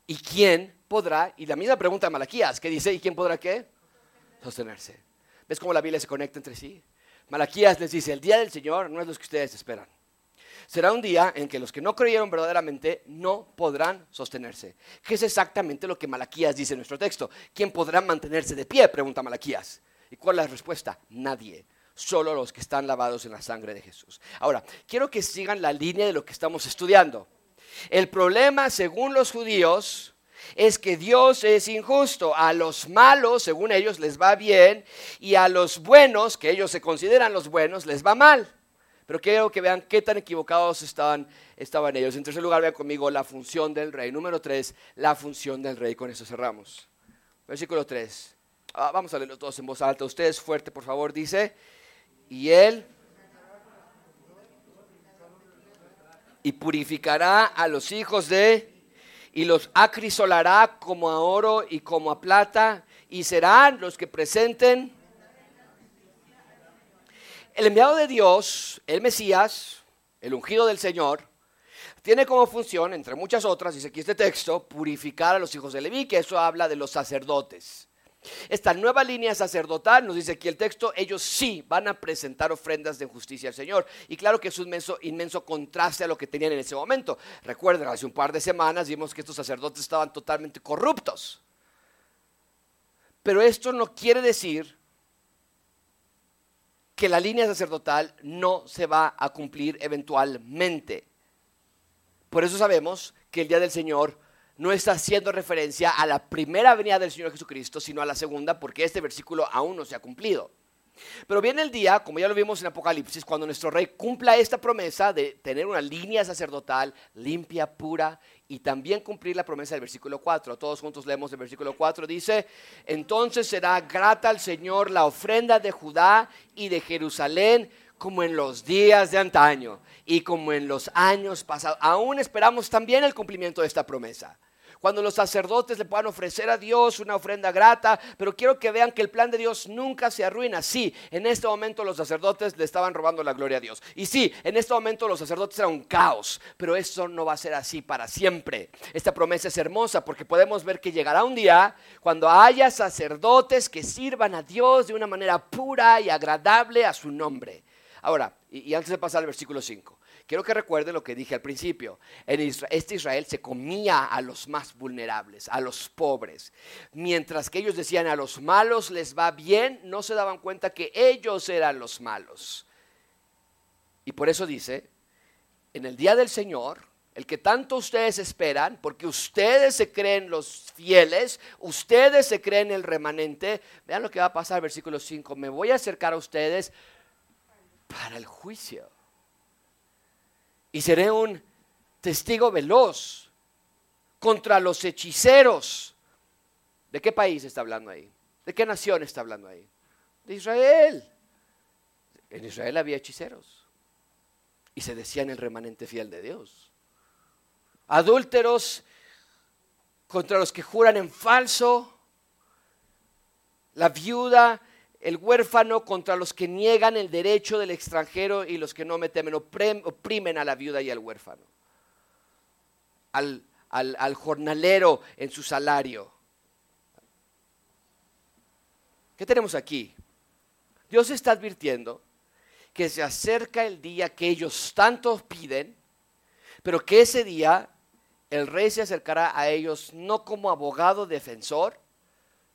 ¿Y quién podrá? Y la misma pregunta de Malaquías, que dice, ¿y quién podrá qué? Sostenerse. ¿Ves cómo la Biblia se conecta entre sí? Malaquías les dice, el día del Señor no es lo que ustedes esperan. Será un día en que los que no creyeron verdaderamente no podrán sostenerse. ¿Qué es exactamente lo que Malaquías dice en nuestro texto? ¿Quién podrá mantenerse de pie? Pregunta Malaquías. ¿Y cuál es la respuesta? Nadie. Solo los que están lavados en la sangre de Jesús. Ahora, quiero que sigan la línea de lo que estamos estudiando. El problema, según los judíos, es que Dios es injusto. A los malos, según ellos, les va bien, y a los buenos, que ellos se consideran los buenos, les va mal. Pero quiero que vean qué tan equivocados estaban, ellos. En tercer lugar, vean conmigo la función del rey. Número tres, la función del rey. Con eso cerramos. Versículo 3. Ah, vamos a leerlo todos en voz alta. Ustedes fuerte, por favor. Dice, y él y purificará a los hijos de y los acrisolará como a oro y como a plata y serán los que presenten el enviado de Dios, el Mesías, el ungido del Señor, tiene como función, entre muchas otras, dice aquí este texto, purificar a los hijos de Leví, que eso habla de los sacerdotes. Esta nueva línea sacerdotal, nos dice aquí el texto, ellos sí van a presentar ofrendas de justicia al Señor. Y claro que es un inmenso, inmenso contraste a lo que tenían en ese momento. Recuerden, hace un par de semanas vimos que estos sacerdotes estaban totalmente corruptos. Pero esto no quiere decir que la línea sacerdotal no se va a cumplir eventualmente. Por eso sabemos que el día del Señor no está haciendo referencia a la primera venida del Señor Jesucristo, sino a la segunda, porque este versículo aún no se ha cumplido. Pero viene el día, como ya lo vimos en Apocalipsis, cuando nuestro rey cumpla esta promesa de tener una línea sacerdotal limpia, pura, y también cumplir la promesa del versículo 4. Todos juntos leemos el versículo 4. Dice, entonces será grata al Señor la ofrenda de Judá y de Jerusalén como en los días de antaño y como en los años pasados. Aún esperamos también el cumplimiento de esta promesa cuando los sacerdotes le puedan ofrecer a Dios una ofrenda grata, pero quiero que vean que el plan de Dios nunca se arruina. Sí, en este momento los sacerdotes le estaban robando la gloria a Dios. Y sí, en este momento los sacerdotes eran un caos, pero eso no va a ser así para siempre. Esta promesa es hermosa porque podemos ver que llegará un día cuando haya sacerdotes que sirvan a Dios de una manera pura y agradable a su nombre. Ahora, y, antes de pasar al versículo 5, quiero que recuerden lo que dije al principio. En este Israel se comía a los más vulnerables, a los pobres. Mientras que ellos decían a los malos les va bien, no se daban cuenta que ellos eran los malos. Y por eso dice, en el día del Señor, el que tanto ustedes esperan, porque ustedes se creen los fieles, ustedes se creen el remanente, vean lo que va a pasar, versículo 5, me voy a acercar a ustedes para el juicio y seré un testigo veloz contra los hechiceros. ¿De qué país está hablando ahí? ¿De qué nación está hablando ahí? De Israel. En Israel había hechiceros y se decían el remanente fiel de Dios. Adúlteros contra los que juran en falso, la viuda el huérfano contra los que niegan el derecho del extranjero y los que no me temen, oprimen a la viuda y al huérfano, al, al jornalero en su salario. ¿Qué tenemos aquí? Dios está advirtiendo que se acerca el día que ellos tanto piden, pero que ese día el rey se acercará a ellos no como abogado defensor,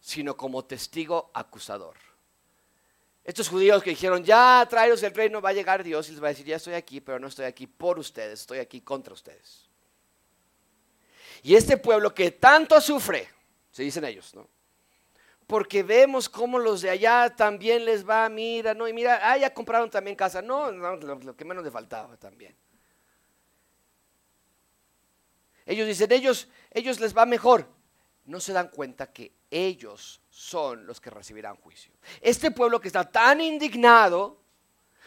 sino como testigo acusador. Estos judíos que dijeron, ya traeros el reino, va a llegar Dios y les va a decir, ya estoy aquí, pero no estoy aquí por ustedes, estoy aquí contra ustedes. Y este pueblo que tanto sufre, se dicen ellos, ¿no? Porque vemos cómo los de allá también les va, mira, no, y mira, ah, ya compraron también casa, no, no lo, que menos le faltaba también. Ellos dicen, ellos, ellos les va mejor. No se dan cuenta que ellos son los que recibirán juicio. Este pueblo que está tan indignado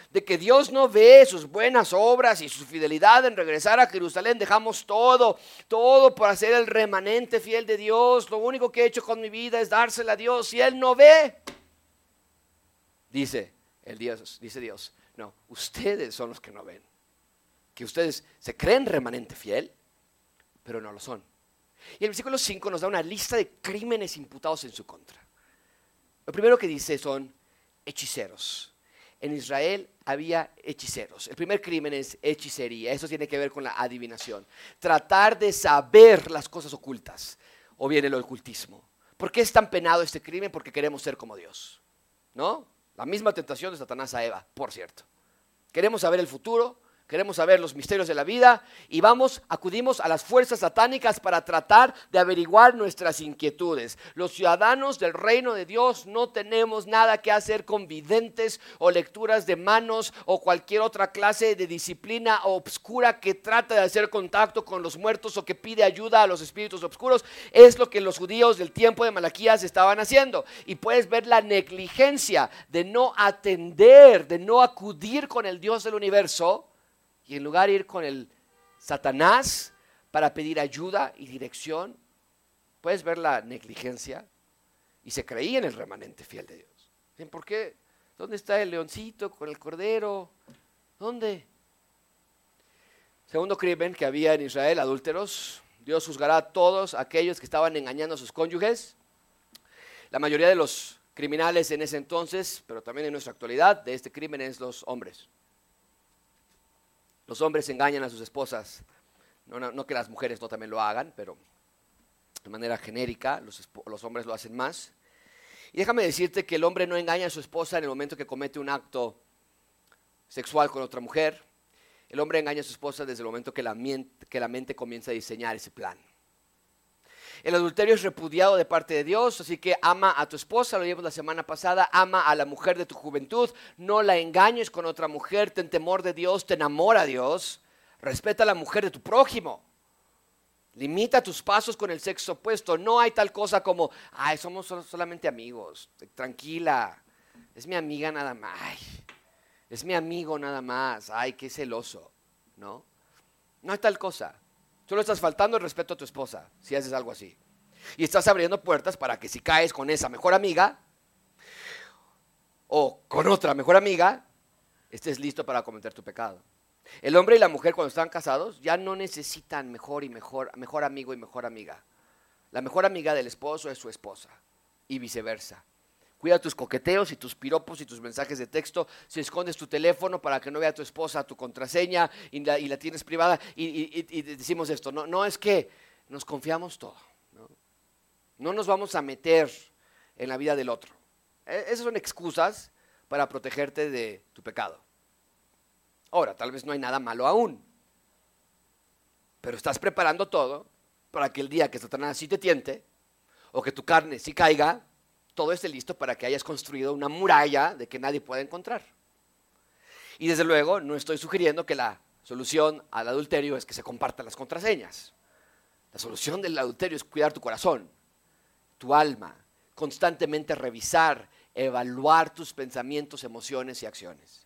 de que Dios no ve sus buenas obras y su fidelidad en regresar a Jerusalén, dejamos todo, todo para ser el remanente fiel de Dios, lo único que he hecho con mi vida es dársela a Dios y Él no ve. Dice el Dios, dice Dios, no, ustedes son los que no ven. Que ustedes se creen remanente fiel, pero no lo son. Y el versículo 5 nos da una lista de crímenes imputados en su contra. Lo primero que dice son hechiceros. En Israel había hechiceros. El primer crimen es hechicería. Eso tiene que ver con la adivinación. Tratar de saber las cosas ocultas. O bien el ocultismo. ¿Por qué es tan penado este crimen? Porque queremos ser como Dios. ¿No? La misma tentación de Satanás a Eva, por cierto. Queremos saber el futuro, queremos saber los misterios de la vida y vamos, acudimos a las fuerzas satánicas para tratar de averiguar nuestras inquietudes. Los ciudadanos del reino de Dios no tenemos nada que hacer con videntes o lecturas de manos o cualquier otra clase de disciplina obscura que trata de hacer contacto con los muertos o que pide ayuda a los espíritus oscuros. Es lo que los judíos del tiempo de Malaquías estaban haciendo. Y puedes ver la negligencia de no atender, de no acudir con el Dios del universo y en lugar de ir con el Satanás para pedir ayuda y dirección, puedes ver la negligencia. Y se creía en el remanente fiel de Dios. ¿Por qué? ¿Dónde está el leoncito con el cordero? ¿Dónde? Segundo crimen que había en Israel, adúlteros. Dios juzgará a todos aquellos que estaban engañando a sus cónyuges. La mayoría de los criminales en ese entonces, pero también en nuestra actualidad, de este crimen es los hombres. Los hombres engañan a sus esposas. No, que las mujeres no también lo hagan, pero de manera genérica los, hombres lo hacen más. Y déjame decirte que el hombre no engaña a su esposa en el momento que comete un acto sexual con otra mujer. El hombre engaña a su esposa desde el momento que la mente comienza a diseñar ese plan. El adulterio es repudiado de parte de Dios, así que ama a tu esposa, lo vimos la semana pasada, ama a la mujer de tu juventud, no la engañes con otra mujer, ten temor de Dios, te enamora a Dios, respeta a la mujer de tu prójimo. Limita tus pasos con el sexo opuesto. No hay tal cosa como, ay, somos solamente amigos. Tranquila, es mi amiga nada más. Ay, es mi amigo nada más. Ay, qué celoso. ¿No? No hay tal cosa. Le estás faltando el respeto a tu esposa si haces algo así. Y estás abriendo puertas para que si caes con esa mejor amiga o con otra mejor amiga, estés listo para cometer tu pecado. El hombre y la mujer cuando están casados ya no necesitan mejor y mejor, mejor amigo y mejor amiga. La mejor amiga del esposo es su esposa y viceversa. Cuida tus coqueteos y tus piropos y tus mensajes de texto. Si escondes tu teléfono para que no vea tu esposa tu contraseña y la, tienes privada y, decimos esto, no, no es que nos confiamos todo. ¿no? no nos vamos a meter en la vida del otro. E, esas son excusas para protegerte de tu pecado. Ahora, tal vez no hay nada malo aún, pero estás preparando todo para que el día que Satanás sí te tiente o que tu carne sí caiga, todo esté listo para que hayas construido una muralla de que nadie pueda encontrar. Y desde luego no estoy sugiriendo que la solución al adulterio es que se compartan las contraseñas. La solución del adulterio es cuidar tu corazón, tu alma, constantemente revisar, evaluar tus pensamientos, emociones y acciones.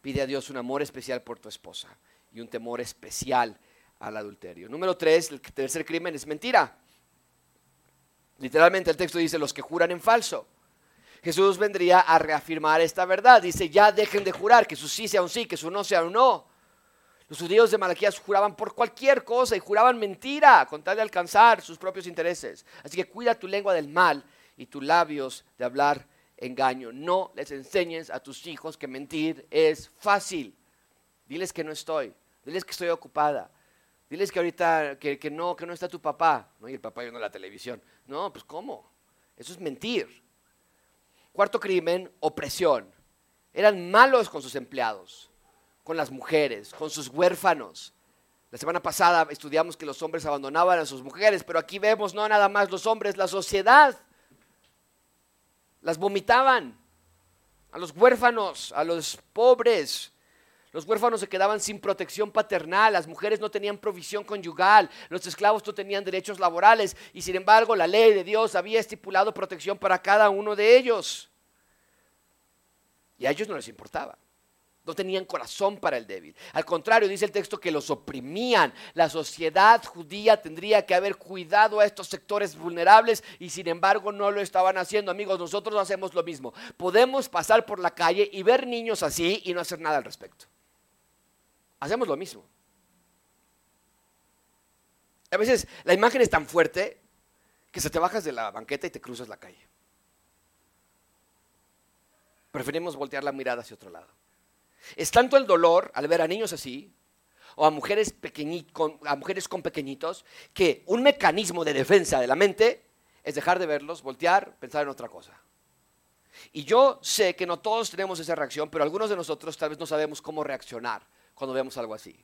Pide a Dios un amor especial por tu esposa y un temor especial al adulterio. Número tres, el tercer crimen es mentira. Literalmente el texto dice los que juran en falso. Jesús vendría a reafirmar esta verdad. Dice, ya dejen de jurar, que su sí sea un sí, que su no sea un no. Los judíos de Malaquías juraban por cualquier cosa y juraban mentira con tal de alcanzar sus propios intereses. Así que cuida tu lengua del mal y tus labios de hablar engaño. No les enseñes a tus hijos que mentir es fácil. Diles que no estoy, diles que estoy ocupada, Diles que ahorita, que, no, que no está tu papá. ¿no? Y el papá viendo la televisión. No, pues ¿cómo? Eso es mentir. Cuarto crimen, opresión. Eran malos con sus empleados, con las mujeres, con sus huérfanos. La semana pasada estudiamos que los hombres abandonaban a sus mujeres, pero aquí vemos no nada más los hombres, la sociedad. Las vomitaban a los huérfanos, a los pobres, los huérfanos se quedaban sin protección paternal, las mujeres no tenían provisión conyugal, los esclavos no tenían derechos laborales y sin embargo la ley de Dios había estipulado protección para cada uno de ellos. Y a ellos no les importaba. No tenían corazón para el débil. Al contrario, dice el texto que los oprimían. La sociedad judía tendría que haber cuidado a estos sectores vulnerables y sin embargo no lo estaban haciendo. Amigos, nosotros hacemos lo mismo. Podemos pasar por la calle y ver niños así y no hacer nada al respecto hacemos lo mismo. A veces la imagen es tan fuerte que se te bajas de la banqueta y te cruzas la calle. Preferimos voltear la mirada hacia otro lado. Es tanto el dolor al ver a niños así, o a mujeres, con, a mujeres con pequeñitos, que un mecanismo de defensa de la mente es dejar de verlos, voltear, pensar en otra cosa. Y yo sé que no todos tenemos esa reacción, pero algunos de nosotros tal vez no sabemos cómo reaccionar cuando vemos algo así.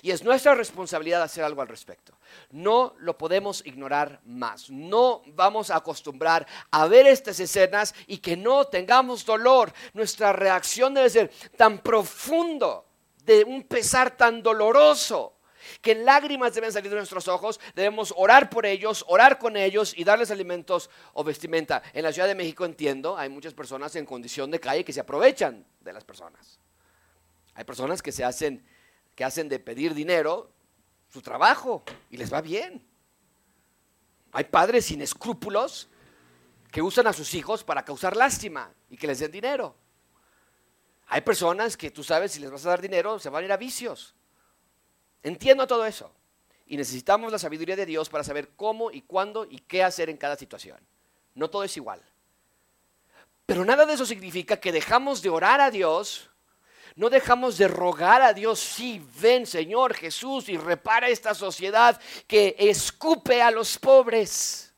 Y es nuestra responsabilidad hacer algo al respecto. No lo podemos ignorar más. No vamos a acostumbrar a ver estas escenas y que no tengamos dolor. Nuestra reacción debe ser tan profundo, de un pesar tan doloroso, que lágrimas deben salir de nuestros ojos. Debemos orar por ellos, orar con ellos y darles alimentos o vestimenta. En la Ciudad de México entiendo, hay muchas personas en condición de calle que se aprovechan de las personas. Hay personas que se hacen que hacen de pedir dinero su trabajo y les va bien. Hay padres sin escrúpulos que usan a sus hijos para causar lástima y que les den dinero. Hay personas que tú sabes si les vas a dar dinero se van a ir a vicios. Entiendo todo eso. Y necesitamos la sabiduría de Dios para saber cómo y cuándo y qué hacer en cada situación. No todo es igual. Pero nada de eso significa que dejamos de orar a Dios no dejamos de rogar a Dios, sí, ven Señor Jesús y repara esta sociedad que escupe a los pobres.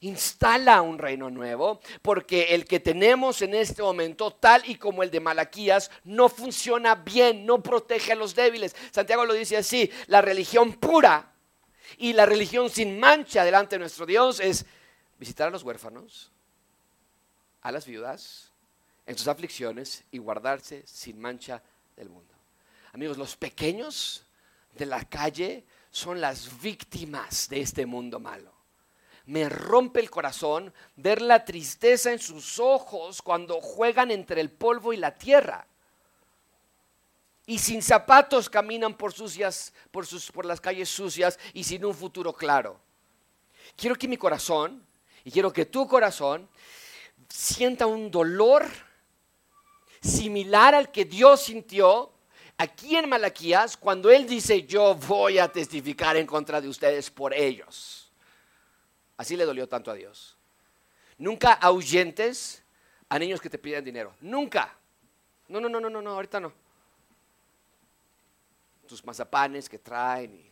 Instala un reino nuevo, porque el que tenemos en este momento, tal y como el de Malaquías, no funciona bien, no protege a los débiles. Santiago lo dice así, la religión pura y la religión sin mancha delante de nuestro Dios es visitar a los huérfanos, a las viudas, en sus aflicciones y guardarse sin mancha del mundo. Amigos, los pequeños de la calle son las víctimas de este mundo malo. Me rompe el corazón ver la tristeza en sus ojos cuando juegan entre el polvo y la tierra. Y sin zapatos caminan por, sucias, por, sus, por las calles sucias y sin un futuro claro. Quiero que mi corazón, y quiero que tu corazón, sienta un dolor similar al que Dios sintió aquí en Malaquías cuando Él dice, yo voy a testificar en contra de ustedes por ellos. Así le dolió tanto a Dios. Nunca ahuyentes a niños que te piden dinero. Nunca. No, no, no, no, no, no ahorita no. Tus mazapanes que traen.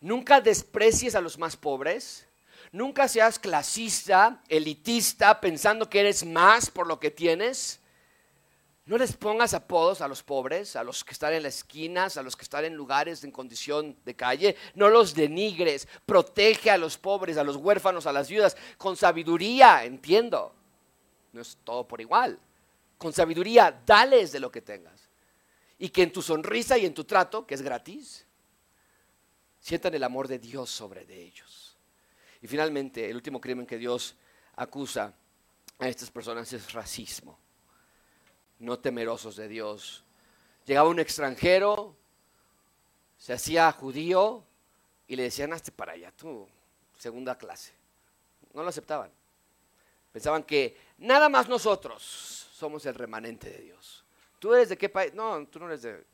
Nunca desprecies a los más pobres. Nunca seas clasista, elitista, pensando que eres más por lo que tienes. No les pongas apodos a los pobres, a los que están en las esquinas, a los que están en lugares en condición de calle. No los denigres. Protege a los pobres, a los huérfanos, a las viudas. Con sabiduría, entiendo. No es todo por igual. Con sabiduría, dales de lo que tengas. Y que en tu sonrisa y en tu trato, que es gratis, sientan el amor de Dios sobre de ellos. Y finalmente, el último crimen que Dios acusa a estas personas es racismo no temerosos de Dios. Llegaba un extranjero, se hacía judío y le decían, hazte para allá, tú, segunda clase. No lo aceptaban. Pensaban que nada más nosotros somos el remanente de Dios. ¿Tú eres de qué país? No, tú no eres de,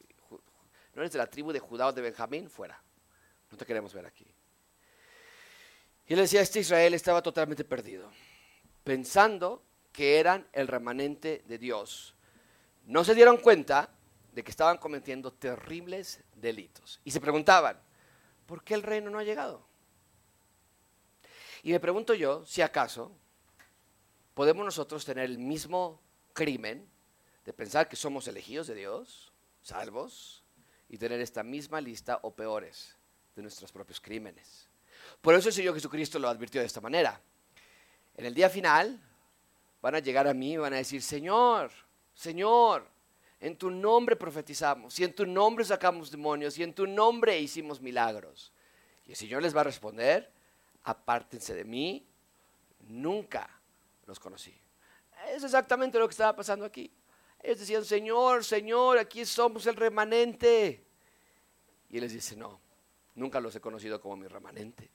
no eres de la tribu de Judá o de Benjamín, fuera. No te queremos ver aquí. Y él decía, este Israel estaba totalmente perdido, pensando que eran el remanente de Dios no se dieron cuenta de que estaban cometiendo terribles delitos. Y se preguntaban, ¿por qué el reino no ha llegado? Y me pregunto yo si acaso podemos nosotros tener el mismo crimen de pensar que somos elegidos de Dios, salvos, y tener esta misma lista o peores de nuestros propios crímenes. Por eso el Señor Jesucristo lo advirtió de esta manera. En el día final van a llegar a mí y van a decir, Señor, Señor, en tu nombre profetizamos, y en tu nombre sacamos demonios, y en tu nombre hicimos milagros. Y el Señor les va a responder, apártense de mí, nunca los conocí. Es exactamente lo que estaba pasando aquí. Ellos decían, Señor, Señor, aquí somos el remanente. Y Él les dice, no, nunca los he conocido como mi remanente.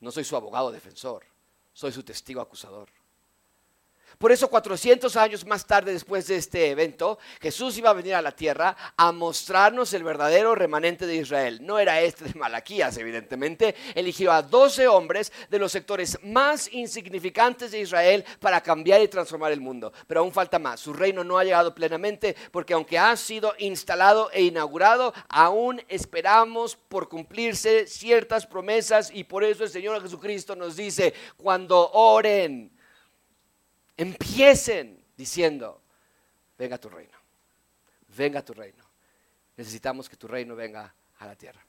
No soy su abogado defensor, soy su testigo acusador. Por eso 400 años más tarde después de este evento, Jesús iba a venir a la tierra a mostrarnos el verdadero remanente de Israel. No era este de Malaquías, evidentemente. Eligió a 12 hombres de los sectores más insignificantes de Israel para cambiar y transformar el mundo. Pero aún falta más. Su reino no ha llegado plenamente porque aunque ha sido instalado e inaugurado, aún esperamos por cumplirse ciertas promesas y por eso el Señor Jesucristo nos dice, cuando oren, Empiecen diciendo, venga tu reino, venga tu reino. Necesitamos que tu reino venga a la tierra.